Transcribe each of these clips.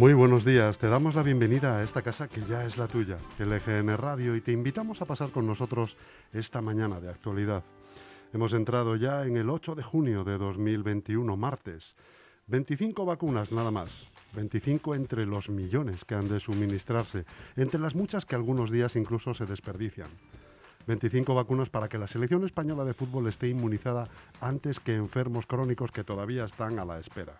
Muy buenos días, te damos la bienvenida a esta casa que ya es la tuya, LGN Radio, y te invitamos a pasar con nosotros esta mañana de actualidad. Hemos entrado ya en el 8 de junio de 2021, martes. 25 vacunas nada más, 25 entre los millones que han de suministrarse, entre las muchas que algunos días incluso se desperdician. 25 vacunas para que la selección española de fútbol esté inmunizada antes que enfermos crónicos que todavía están a la espera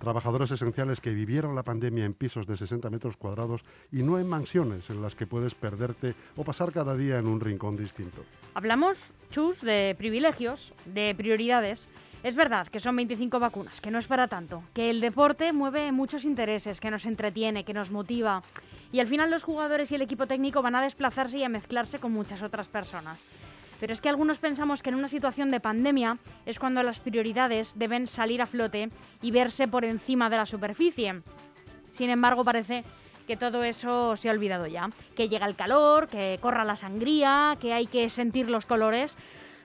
trabajadores esenciales que vivieron la pandemia en pisos de 60 metros cuadrados y no en mansiones en las que puedes perderte o pasar cada día en un rincón distinto. Hablamos, Chus, de privilegios, de prioridades. Es verdad que son 25 vacunas, que no es para tanto, que el deporte mueve muchos intereses, que nos entretiene, que nos motiva. Y al final los jugadores y el equipo técnico van a desplazarse y a mezclarse con muchas otras personas. Pero es que algunos pensamos que en una situación de pandemia es cuando las prioridades deben salir a flote y verse por encima de la superficie. Sin embargo, parece que todo eso se ha olvidado ya. Que llega el calor, que corra la sangría, que hay que sentir los colores.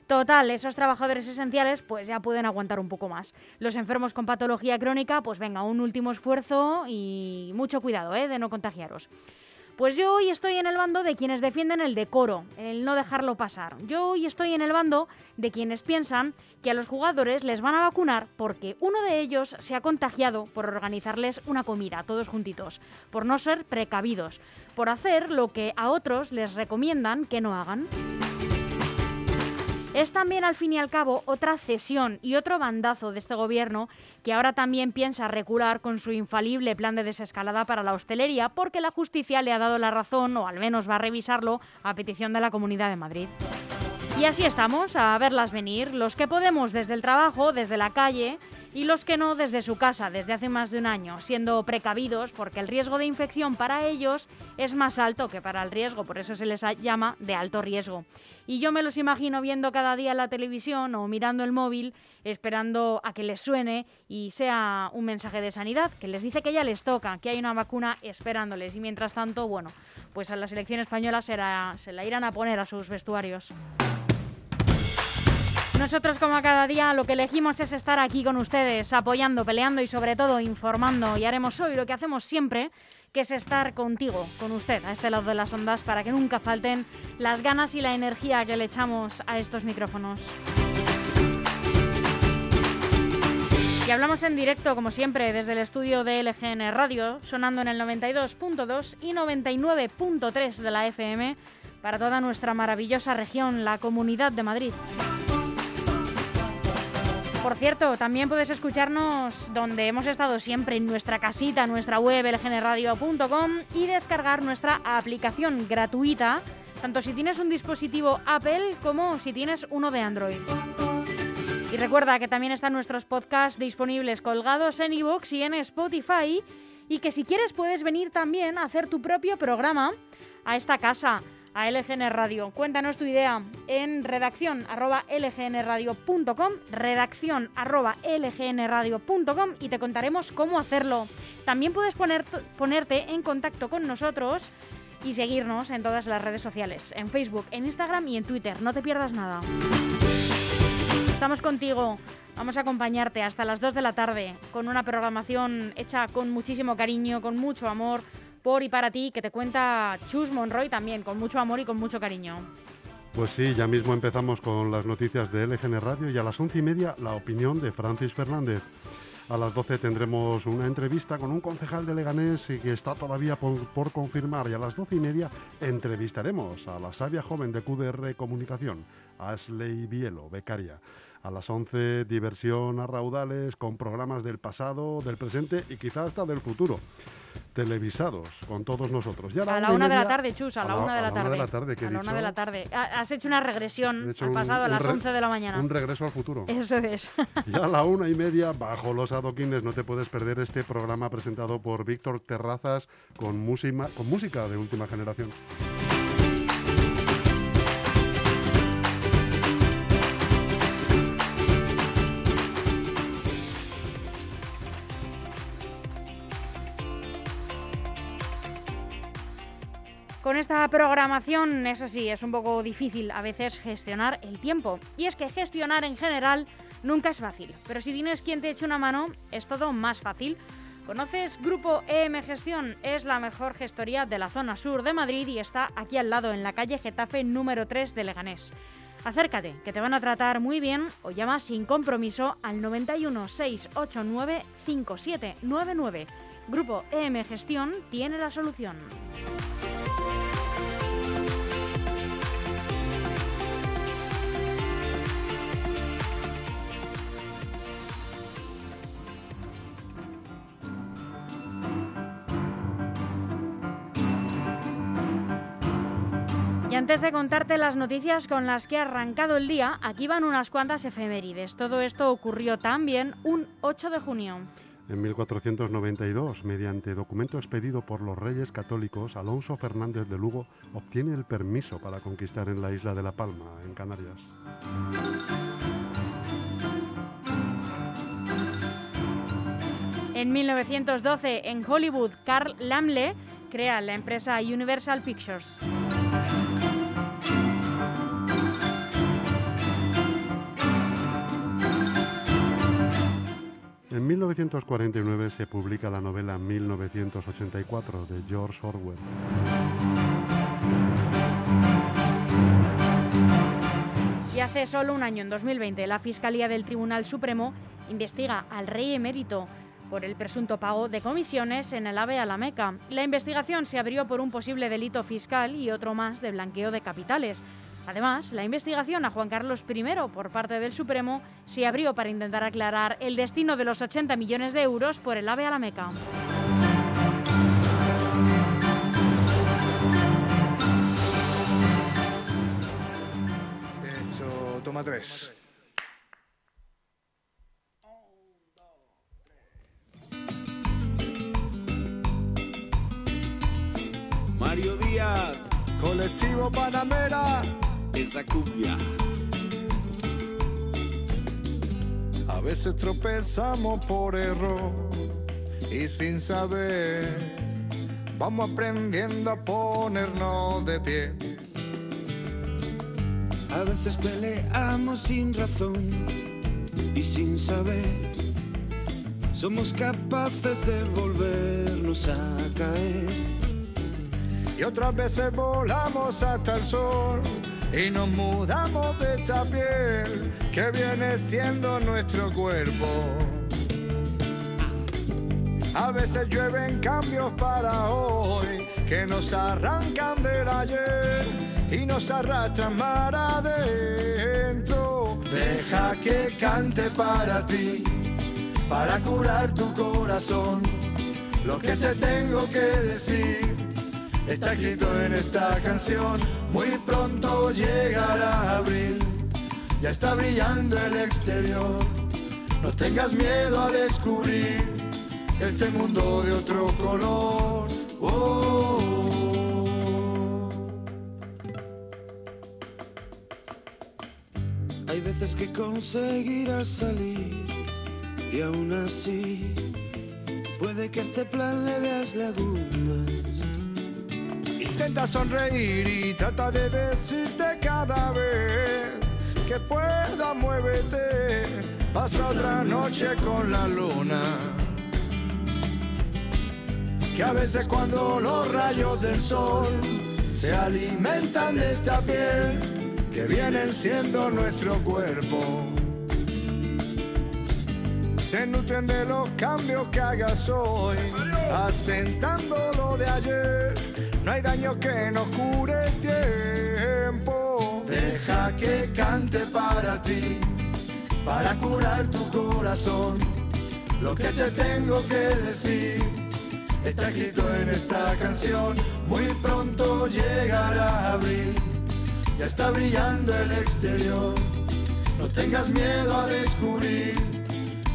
Total, esos trabajadores esenciales pues ya pueden aguantar un poco más. Los enfermos con patología crónica, pues venga, un último esfuerzo y mucho cuidado ¿eh? de no contagiaros. Pues yo hoy estoy en el bando de quienes defienden el decoro, el no dejarlo pasar. Yo hoy estoy en el bando de quienes piensan que a los jugadores les van a vacunar porque uno de ellos se ha contagiado por organizarles una comida, todos juntitos, por no ser precavidos, por hacer lo que a otros les recomiendan que no hagan. Es también, al fin y al cabo, otra cesión y otro bandazo de este gobierno que ahora también piensa recular con su infalible plan de desescalada para la hostelería porque la justicia le ha dado la razón, o al menos va a revisarlo, a petición de la Comunidad de Madrid. Y así estamos, a verlas venir, los que podemos desde el trabajo, desde la calle, y los que no desde su casa desde hace más de un año, siendo precavidos porque el riesgo de infección para ellos es más alto que para el riesgo, por eso se les llama de alto riesgo. Y yo me los imagino viendo cada día la televisión o mirando el móvil, esperando a que les suene y sea un mensaje de sanidad que les dice que ya les toca, que hay una vacuna esperándoles. Y mientras tanto, bueno, pues a la selección española se la irán a poner a sus vestuarios. Nosotros como cada día lo que elegimos es estar aquí con ustedes, apoyando, peleando y sobre todo informando. Y haremos hoy lo que hacemos siempre, que es estar contigo, con usted, a este lado de las ondas, para que nunca falten las ganas y la energía que le echamos a estos micrófonos. Y hablamos en directo, como siempre, desde el estudio de LGN Radio, sonando en el 92.2 y 99.3 de la FM para toda nuestra maravillosa región, la Comunidad de Madrid. Por cierto, también puedes escucharnos donde hemos estado siempre, en nuestra casita, nuestra web, lgnradio.com y descargar nuestra aplicación gratuita, tanto si tienes un dispositivo Apple como si tienes uno de Android. Y recuerda que también están nuestros podcasts disponibles colgados en iVoox y en Spotify y que si quieres puedes venir también a hacer tu propio programa a esta casa a LGN Radio. Cuéntanos tu idea en redacción arroba lgnradio.com, redacción arroba lgnradio.com y te contaremos cómo hacerlo. También puedes ponerte en contacto con nosotros y seguirnos en todas las redes sociales, en Facebook, en Instagram y en Twitter. No te pierdas nada. Estamos contigo. Vamos a acompañarte hasta las 2 de la tarde con una programación hecha con muchísimo cariño, con mucho amor, por y para ti que te cuenta Chus Monroy también, con mucho amor y con mucho cariño. Pues sí, ya mismo empezamos con las noticias de LGN Radio y a las once y media la opinión de Francis Fernández. A las 12 tendremos una entrevista con un concejal de Leganés que está todavía por, confirmar y a las doce y media entrevistaremos a la sabia joven de QDR Comunicación, Ashley Bielo, becaria. A las 11 diversión a raudales con programas del pasado, del presente y quizás hasta del futuro televisados con todos nosotros. a la, una, de la tarde, Chus, a, la, una de la, tarde. a la una de la tarde. Has hecho una regresión al pasado, a las 11 de la mañana. Un regreso al futuro. Eso es. y a la una y media, bajo los adoquines, no te puedes perder este programa presentado por Víctor Terrazas con, música, con música de última generación. Con esta programación, eso sí, es un poco difícil a veces gestionar el tiempo. Y es que gestionar en general nunca es fácil, pero si tienes quien te eche una mano, es todo más fácil. ¿Conoces Grupo EM Gestión? Es la mejor gestoría de la zona sur de Madrid y está aquí al lado, en la calle Getafe número 3 de Leganés. Acércate, que te van a tratar muy bien o llama sin compromiso al 91 689 5799. Grupo EM Gestión tiene la solución. Y antes de contarte las noticias con las que ha arrancado el día, aquí van unas cuantas efemérides. Todo esto ocurrió también un 8 de junio. En 1492, mediante documento expedido por los reyes católicos, Alonso Fernández de Lugo obtiene el permiso para conquistar en la isla de La Palma, en Canarias. En 1912, en Hollywood, Carl Lamle crea la empresa Universal Pictures. En 1949 se publica la novela 1984 de George Orwell. Y hace solo un año, en 2020, la Fiscalía del Tribunal Supremo investiga al rey emérito por el presunto pago de comisiones en el AVE a la Meca. La investigación se abrió por un posible delito fiscal y otro más de blanqueo de capitales. Además, la investigación a Juan Carlos I por parte del Supremo se abrió para intentar aclarar el destino de los 80 millones de euros por el AVE a la Meca. Hecho, toma tres. Mario Díaz, colectivo Panamera, esa cumbia. A veces tropezamos por error y sin saber vamos aprendiendo a ponernos de pie. A veces peleamos sin razón y sin saber somos capaces de volvernos a caer. Y otras veces volamos hasta el sol y nos mudamos de esta piel que viene siendo nuestro cuerpo. A veces llueven cambios para hoy que nos arrancan del ayer y nos arrastran mar adentro. Deja que cante para ti, para curar tu corazón. Lo que te tengo que decir está escrito en esta canción. Muy pronto llegará abril, ya está brillando el exterior. No tengas miedo a descubrir este mundo de otro color. Oh. Hay veces que conseguirás salir y aún así puede que este plan le veas lagunas. Intenta sonreír y trata de decirte cada vez que pueda muévete. Pasa otra noche con la luna. Que a veces cuando los rayos del sol se alimentan de esta piel que vienen siendo nuestro cuerpo. Se nutren de los cambios que hagas hoy, asentando lo de ayer. No hay daño que no cure el tiempo. Deja que cante para ti, para curar tu corazón. Lo que te tengo que decir está escrito en esta canción. Muy pronto llegará abril, ya está brillando el exterior. No tengas miedo a descubrir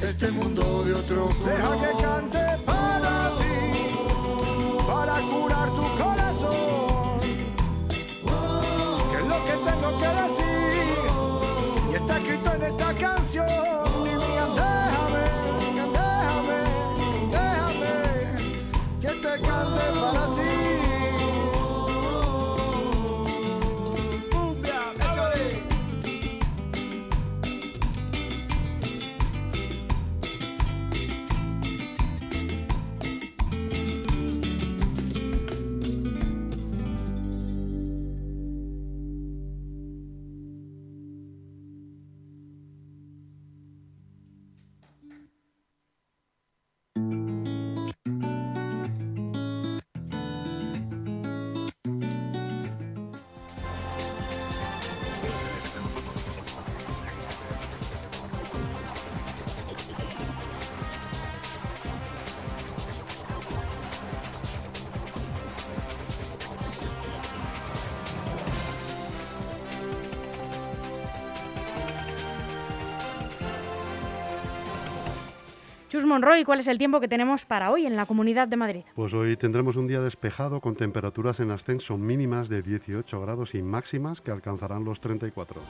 este mundo de otro color. Deja que cante para ti, para curar tu corazón. Esta canción. Chus Monroy, ¿cuál es el tiempo que tenemos para hoy en la Comunidad de Madrid? Pues hoy tendremos un día despejado con temperaturas en ascenso mínimas de 18 grados y máximas que alcanzarán los 34.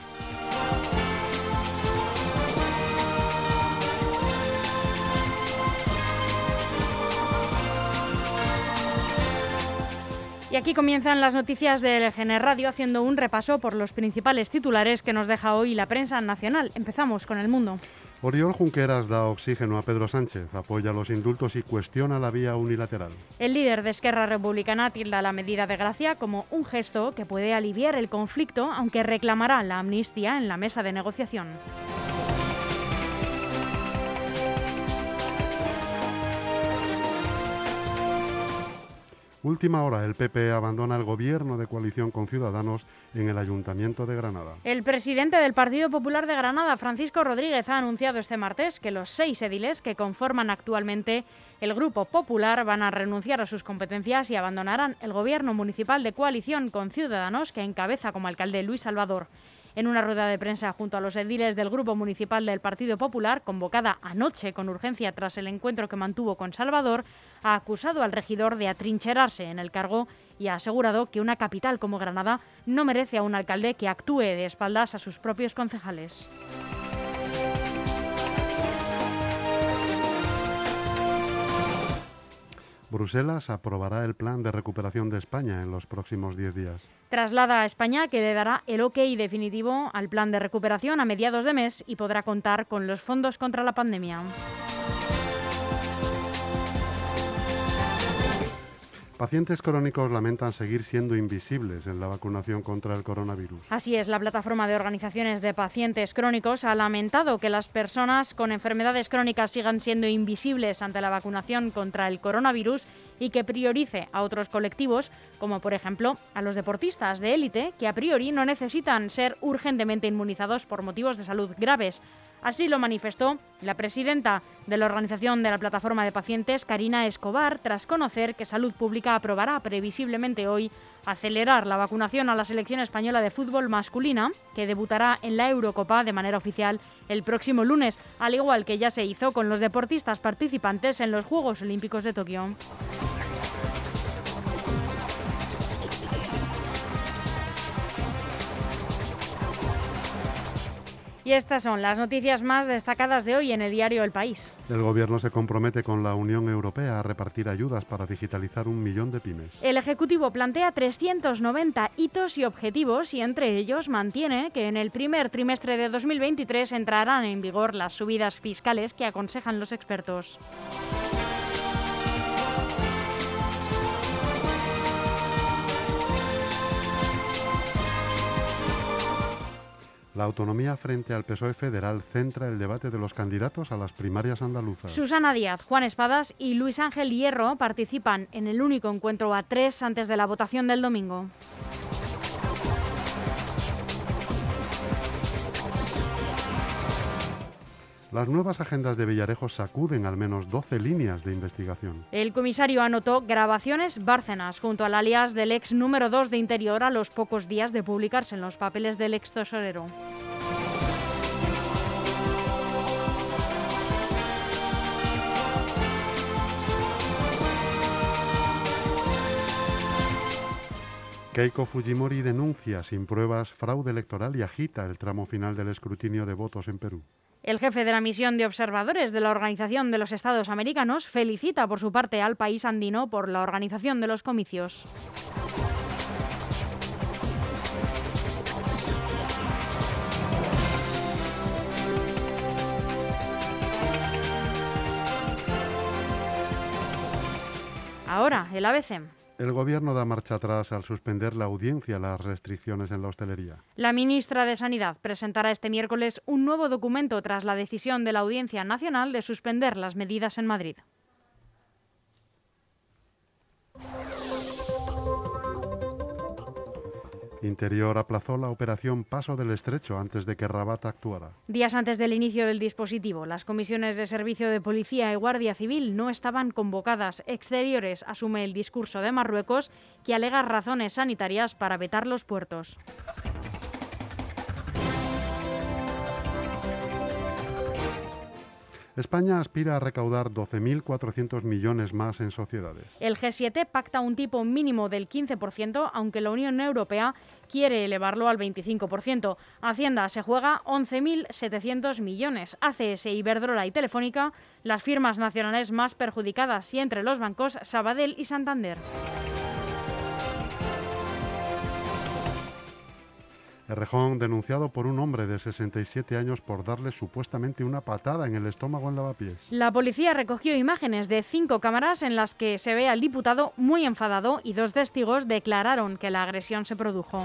Y aquí comienzan las noticias del LGN Radio haciendo un repaso por los principales titulares que nos deja hoy la prensa nacional. Empezamos con el mundo. Oriol Junqueras da oxígeno a Pedro Sánchez, apoya los indultos y cuestiona la vía unilateral. El líder de Esquerra Republicana tilda la medida de gracia como un gesto que puede aliviar el conflicto, aunque reclamará la amnistía en la mesa de negociación. Última hora, el PP abandona el gobierno de coalición con Ciudadanos en el Ayuntamiento de Granada. El presidente del Partido Popular de Granada, Francisco Rodríguez, ha anunciado este martes que los seis ediles que conforman actualmente el Grupo Popular van a renunciar a sus competencias y abandonarán el gobierno municipal de coalición con Ciudadanos que encabeza como alcalde Luis Salvador en una rueda de prensa junto a los ediles del Grupo Municipal del Partido Popular, convocada anoche con urgencia tras el encuentro que mantuvo con Salvador, ha acusado al regidor de atrincherarse en el cargo y ha asegurado que una capital como Granada no merece a un alcalde que actúe de espaldas a sus propios concejales. Bruselas aprobará el plan de recuperación de España en los próximos 10 días. Traslada a España que le dará el ok definitivo al plan de recuperación a mediados de mes y podrá contar con los fondos contra la pandemia. Pacientes crónicos lamentan seguir siendo invisibles en la vacunación contra el coronavirus. Así es, la plataforma de organizaciones de pacientes crónicos ha lamentado que las personas con enfermedades crónicas sigan siendo invisibles ante la vacunación contra el coronavirus y que priorice a otros colectivos, como por ejemplo a los deportistas de élite, que a priori no necesitan ser urgentemente inmunizados por motivos de salud graves. Así lo manifestó la presidenta de la Organización de la Plataforma de Pacientes, Karina Escobar, tras conocer que Salud Pública aprobará previsiblemente hoy acelerar la vacunación a la selección española de fútbol masculina, que debutará en la Eurocopa de manera oficial el próximo lunes, al igual que ya se hizo con los deportistas participantes en los Juegos Olímpicos de Tokio. Y estas son las noticias más destacadas de hoy en el diario El País. El Gobierno se compromete con la Unión Europea a repartir ayudas para digitalizar un millón de pymes. El Ejecutivo plantea 390 hitos y objetivos y entre ellos mantiene que en el primer trimestre de 2023 entrarán en vigor las subidas fiscales que aconsejan los expertos. La autonomía frente al PSOE federal centra el debate de los candidatos a las primarias andaluzas. Susana Díaz, Juan Espadas y Luis Ángel Hierro participan en el único encuentro a tres antes de la votación del domingo. Las nuevas agendas de Villarejo sacuden al menos 12 líneas de investigación. El comisario anotó grabaciones Bárcenas junto al alias del ex número 2 de Interior a los pocos días de publicarse en los papeles del ex tesorero. Keiko Fujimori denuncia sin pruebas fraude electoral y agita el tramo final del escrutinio de votos en Perú. El jefe de la misión de observadores de la Organización de los Estados Americanos felicita por su parte al país andino por la organización de los comicios. Ahora, el ABC. El Gobierno da marcha atrás al suspender la audiencia las restricciones en la hostelería. La ministra de Sanidad presentará este miércoles un nuevo documento tras la decisión de la Audiencia Nacional de suspender las medidas en Madrid. Interior aplazó la operación Paso del Estrecho antes de que Rabat actuara. Días antes del inicio del dispositivo, las comisiones de servicio de policía y guardia civil no estaban convocadas. Exteriores asume el discurso de Marruecos que alega razones sanitarias para vetar los puertos. España aspira a recaudar 12.400 millones más en sociedades. El G7 pacta un tipo mínimo del 15%, aunque la Unión Europea quiere elevarlo al 25%. Hacienda se juega 11.700 millones. ACS, Iberdrola y Telefónica, las firmas nacionales más perjudicadas y entre los bancos Sabadell y Santander. Errejón denunciado por un hombre de 67 años por darle supuestamente una patada en el estómago en lavapiés. La policía recogió imágenes de cinco cámaras en las que se ve al diputado muy enfadado y dos testigos declararon que la agresión se produjo.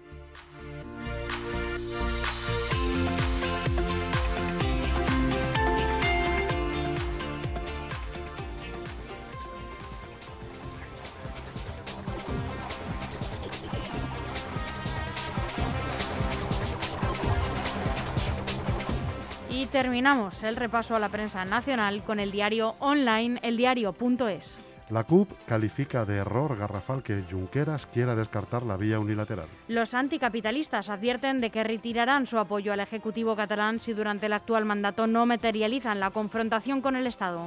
Terminamos el repaso a la prensa nacional con el diario online eldiario.es. La CUP califica de error garrafal que Junqueras quiera descartar la vía unilateral. Los anticapitalistas advierten de que retirarán su apoyo al Ejecutivo catalán si durante el actual mandato no materializan la confrontación con el Estado.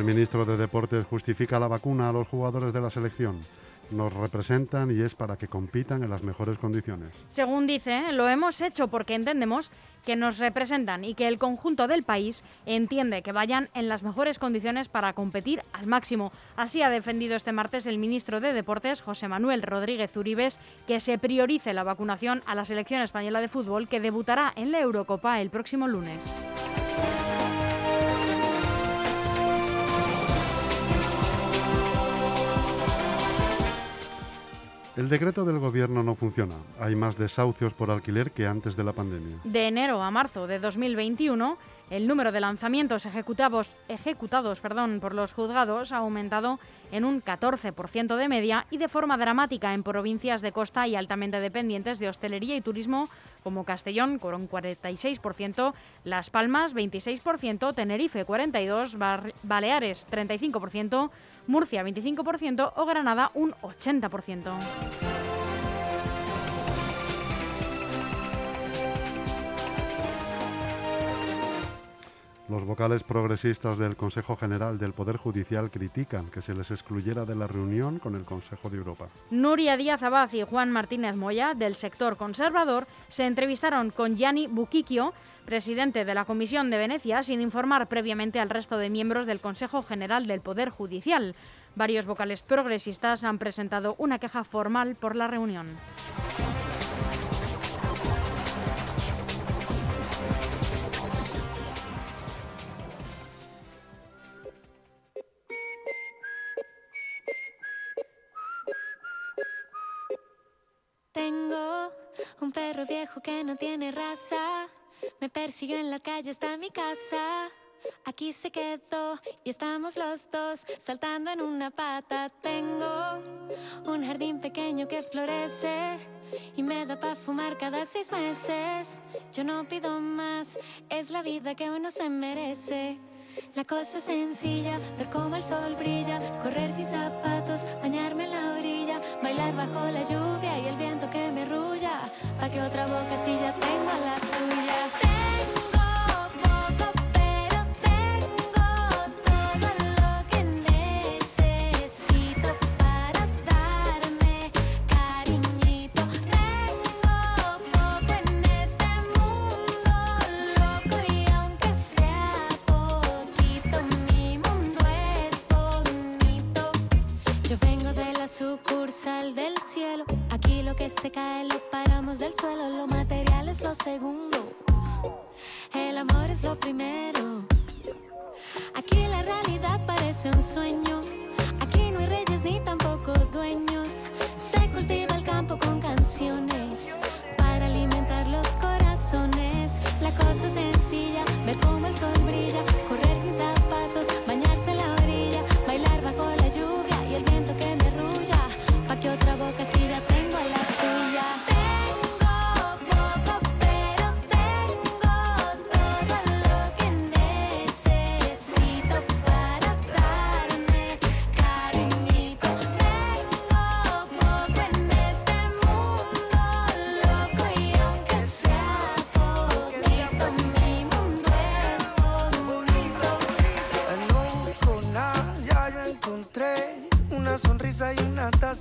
El ministro de Deportes justifica la vacuna a los jugadores de la selección. Nos representan y es para que compitan en las mejores condiciones. Según dice, lo hemos hecho porque entendemos que nos representan y que el conjunto del país entiende que vayan en las mejores condiciones para competir al máximo. Así ha defendido este martes el ministro de Deportes, José Manuel Rodríguez Uribes, que se priorice la vacunación a la selección española de fútbol que debutará en la Eurocopa el próximo lunes. El decreto del gobierno no funciona. Hay más desahucios por alquiler que antes de la pandemia. De enero a marzo de 2021, el número de lanzamientos ejecutados, por los juzgados ha aumentado en un 14% de media y de forma dramática en provincias de costa y altamente dependientes de hostelería y turismo como Castellón con un 46%, Las Palmas 26%, Tenerife 42%, Baleares 35%, Murcia 25% o Granada un 80%. Los vocales progresistas del Consejo General del Poder Judicial critican que se les excluyera de la reunión con el Consejo de Europa. Nuria Díaz Abad y Juan Martínez Moya, del sector conservador, se entrevistaron con Gianni Buquiquio, presidente de la Comisión de Venecia, sin informar previamente al resto de miembros del Consejo General del Poder Judicial. Varios vocales progresistas han presentado una queja formal por la reunión. Un perro viejo que no tiene raza. Me persiguió en la calle hasta mi casa. Aquí se quedó y estamos los dos saltando en una pata. Tengo un jardín pequeño que florece y me da para fumar cada seis meses. Yo no pido más, es la vida que uno se merece. La cosa es sencilla, ver cómo el sol brilla, correr sin zapatos, bañarme en la orilla, bailar bajo la lluvia y el viento que pa' que otra boca si ya tenga la la sucursal del cielo, aquí lo que se cae lo segundo. El amor es lo primero. Aquí la realidad parece un sueño. Aquí no hay reyes ni tampoco dueños. Se cultiva el campo con canciones para alimentar los corazones. La cosa es sencilla, ver cómo el sol brilla, correr sin zapatos, bañarse en la orilla, bailar bajo la lluvia otra boca si ya tengo la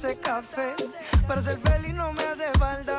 café. Para ser feliz no me hace falta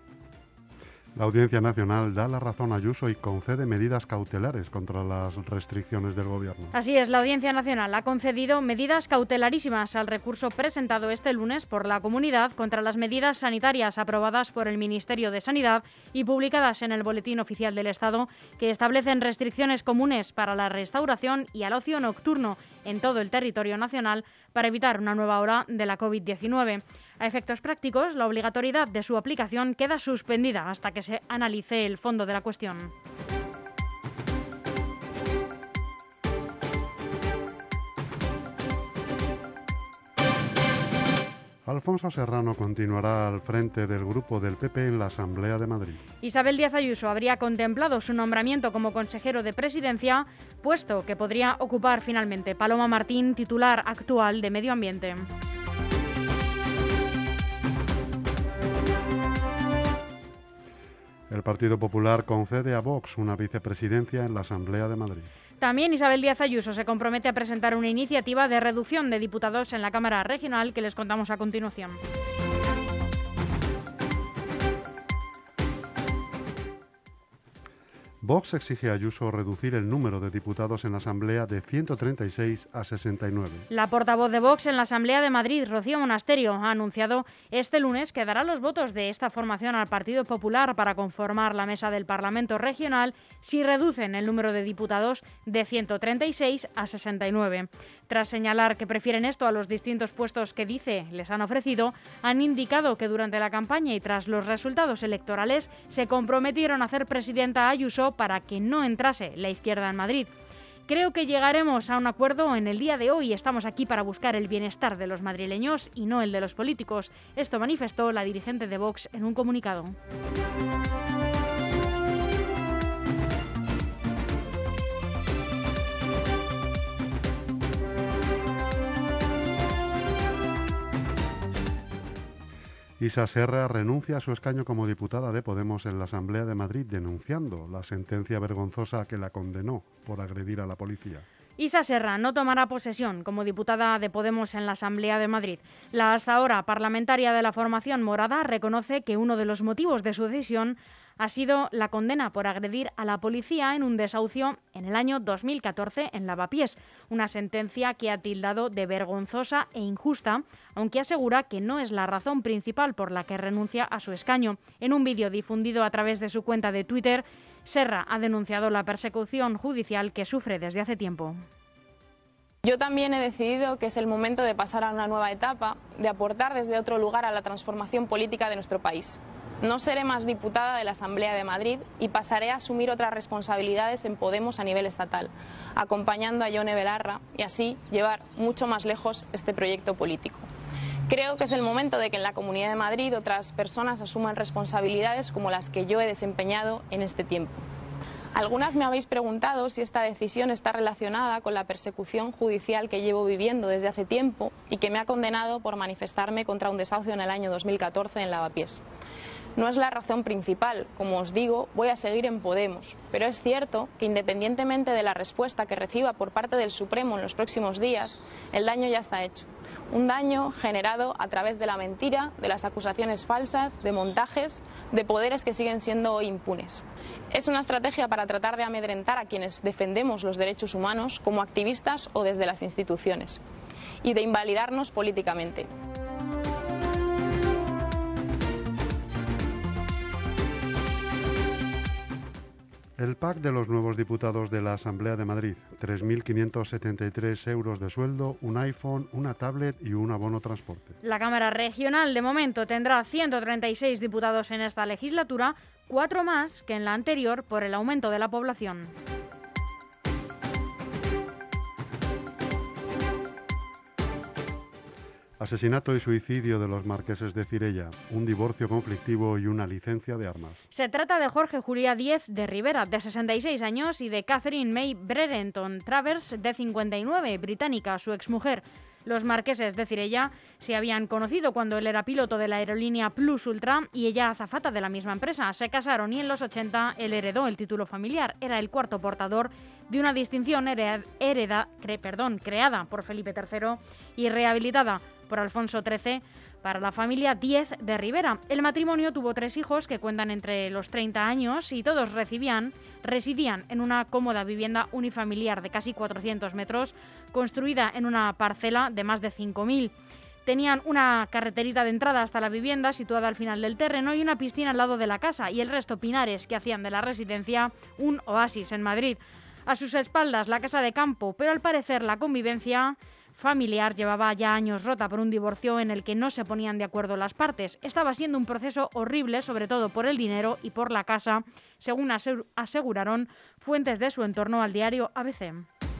La Audiencia Nacional da la razón a Ayuso y concede medidas cautelares contra las restricciones del Gobierno. Así es, la Audiencia Nacional ha concedido medidas cautelarísimas al recurso presentado este lunes por la comunidad contra las medidas sanitarias aprobadas por el Ministerio de Sanidad y publicadas en el Boletín Oficial del Estado, que establecen restricciones comunes para la restauración y al ocio nocturno en todo el territorio nacional para evitar una nueva ola de la COVID-19. A efectos prácticos, la obligatoriedad de su aplicación queda suspendida hasta que se analice el fondo de la cuestión. Alfonso Serrano continuará al frente del grupo del PP en la Asamblea de Madrid. Isabel Díaz Ayuso habría contemplado su nombramiento como consejero de presidencia, puesto que podría ocupar finalmente Paloma Martín, titular actual de Medio Ambiente. El Partido Popular concede a Vox una vicepresidencia en la Asamblea de Madrid. También Isabel Díaz Ayuso se compromete a presentar una iniciativa de reducción de diputados en la Cámara Regional que les contamos a continuación. Vox exige a Ayuso reducir el número de diputados en la Asamblea de 136 a 69. La portavoz de Vox en la Asamblea de Madrid, Rocío Monasterio, ha anunciado este lunes que dará los votos de esta formación al Partido Popular para conformar la mesa del Parlamento Regional si reducen el número de diputados de 136 a 69. Tras señalar que prefieren esto a los distintos puestos que dice les han ofrecido, han indicado que durante la campaña y tras los resultados electorales se comprometieron a hacer presidenta a Ayuso para que no entrase la izquierda en Madrid. Creo que llegaremos a un acuerdo en el día de hoy. Estamos aquí para buscar el bienestar de los madrileños y no el de los políticos. Esto manifestó la dirigente de Vox en un comunicado. Isa Serra renuncia a su escaño como diputada de Podemos en la Asamblea de Madrid, denunciando la sentencia vergonzosa que la condenó por agredir a la policía. Isa Serra no tomará posesión como diputada de Podemos en la Asamblea de Madrid. La hasta ahora parlamentaria de la formación morada reconoce que uno de los motivos de su decisión ha sido la condena por agredir a la policía en un desahucio en el año 2014 en Lavapiés, una sentencia que ha tildado de vergonzosa e injusta, aunque asegura que no es la razón principal por la que renuncia a su escaño. En un vídeo difundido a través de su cuenta de Twitter, Serra ha denunciado la persecución judicial que sufre desde hace tiempo. Yo también he decidido que es el momento de pasar a una nueva etapa, de aportar desde otro lugar a la transformación política de nuestro país. No seré más diputada de la Asamblea de Madrid y pasaré a asumir otras responsabilidades en Podemos a nivel estatal, acompañando a Yone Belarra y así llevar mucho más lejos este proyecto político. Creo que es el momento de que en la Comunidad de Madrid otras personas asuman responsabilidades como las que yo he desempeñado en este tiempo. Algunas me habéis preguntado si esta decisión está relacionada con la persecución judicial que llevo viviendo desde hace tiempo y que me ha condenado por manifestarme contra un desahucio en el año 2014 en Lavapiés. No es la razón principal, como os digo, voy a seguir en Podemos, pero es cierto que independientemente de la respuesta que reciba por parte del Supremo en los próximos días, el daño ya está hecho. Un daño generado a través de la mentira, de las acusaciones falsas, de montajes, de poderes que siguen siendo impunes. Es una estrategia para tratar de amedrentar a quienes defendemos los derechos humanos como activistas o desde las instituciones y de invalidarnos políticamente. El pack de los nuevos diputados de la Asamblea de Madrid, 3.573 euros de sueldo, un iPhone, una tablet y un abono transporte. La Cámara Regional de momento tendrá 136 diputados en esta legislatura, cuatro más que en la anterior por el aumento de la población. Asesinato y suicidio de los marqueses de Cirella, un divorcio conflictivo y una licencia de armas. Se trata de Jorge Julia Díez de Rivera, de 66 años, y de Catherine May Brereton Travers, de 59, británica, su exmujer. Los marqueses de Cirella se habían conocido cuando él era piloto de la aerolínea Plus Ultra y ella azafata de la misma empresa. Se casaron y en los 80 él heredó el título familiar. Era el cuarto portador de una distinción hereda, perdón, creada por Felipe III y rehabilitada por Alfonso XIII para la familia Diez de Rivera. El matrimonio tuvo tres hijos que cuentan entre los 30 años y todos recibían, residían en una cómoda vivienda unifamiliar de casi 400 metros, construida en una parcela de más de 5.000. Tenían una carreterita de entrada hasta la vivienda situada al final del terreno y una piscina al lado de la casa y el resto pinares que hacían de la residencia un oasis en Madrid. A sus espaldas la casa de campo, pero al parecer la convivencia familiar llevaba ya años rota por un divorcio en el que no se ponían de acuerdo las partes. Estaba siendo un proceso horrible, sobre todo por el dinero y por la casa, según aseguraron fuentes de su entorno al diario ABC.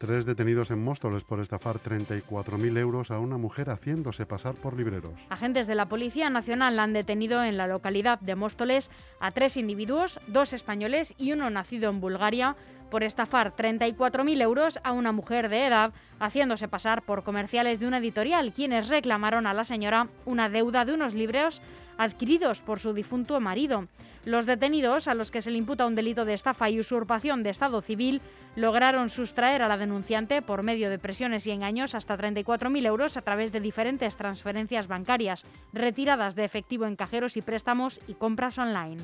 Tres detenidos en Móstoles por estafar 34.000 euros a una mujer haciéndose pasar por libreros. Agentes de la Policía Nacional han detenido en la localidad de Móstoles a tres individuos, dos españoles y uno nacido en Bulgaria, por estafar 34.000 euros a una mujer de edad haciéndose pasar por comerciales de una editorial, quienes reclamaron a la señora una deuda de unos libros adquiridos por su difunto marido. Los detenidos, a los que se le imputa un delito de estafa y usurpación de Estado civil, lograron sustraer a la denunciante, por medio de presiones y engaños, hasta 34.000 euros a través de diferentes transferencias bancarias, retiradas de efectivo en cajeros y préstamos y compras online.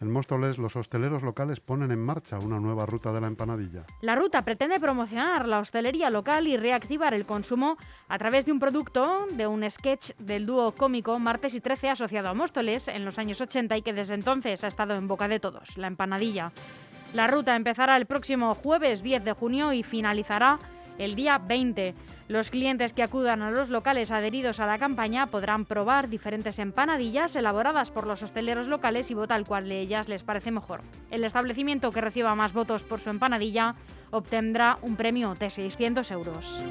En Móstoles, los hosteleros locales ponen en marcha una nueva ruta de la empanadilla. La ruta pretende promocionar la hostelería local y reactivar el consumo a través de un producto, de un sketch del dúo cómico Martes y 13 asociado a Móstoles en los años 80 y que desde entonces ha estado en boca de todos, la empanadilla. La ruta empezará el próximo jueves 10 de junio y finalizará el día 20. Los clientes que acudan a los locales adheridos a la campaña podrán probar diferentes empanadillas elaboradas por los hosteleros locales y votar cual de ellas les parece mejor. El establecimiento que reciba más votos por su empanadilla obtendrá un premio de 600 euros.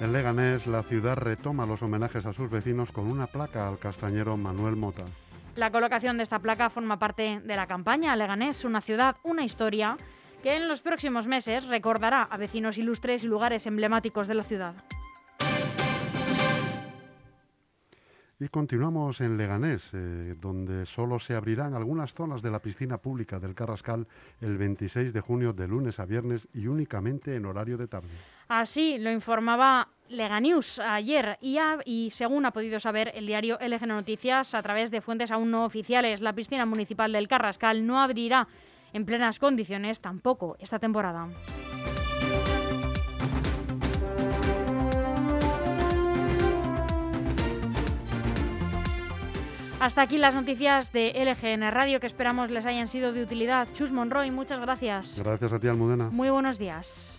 En Leganés, la ciudad retoma los homenajes a sus vecinos con una placa al castañero Manuel Mota. La colocación de esta placa forma parte de la campaña Leganés, una ciudad, una historia, que en los próximos meses recordará a vecinos ilustres y lugares emblemáticos de la ciudad. Y continuamos en Leganés, eh, donde solo se abrirán algunas zonas de la piscina pública del Carrascal el 26 de junio de lunes a viernes y únicamente en horario de tarde. Así lo informaba Leganews ayer y, y, según ha podido saber el diario LG Noticias a través de fuentes aún no oficiales, la piscina municipal del Carrascal no abrirá en plenas condiciones tampoco esta temporada. Hasta aquí las noticias de LGN Radio que esperamos les hayan sido de utilidad. Chus Monroy, muchas gracias. Gracias a ti, Almudena. Muy buenos días.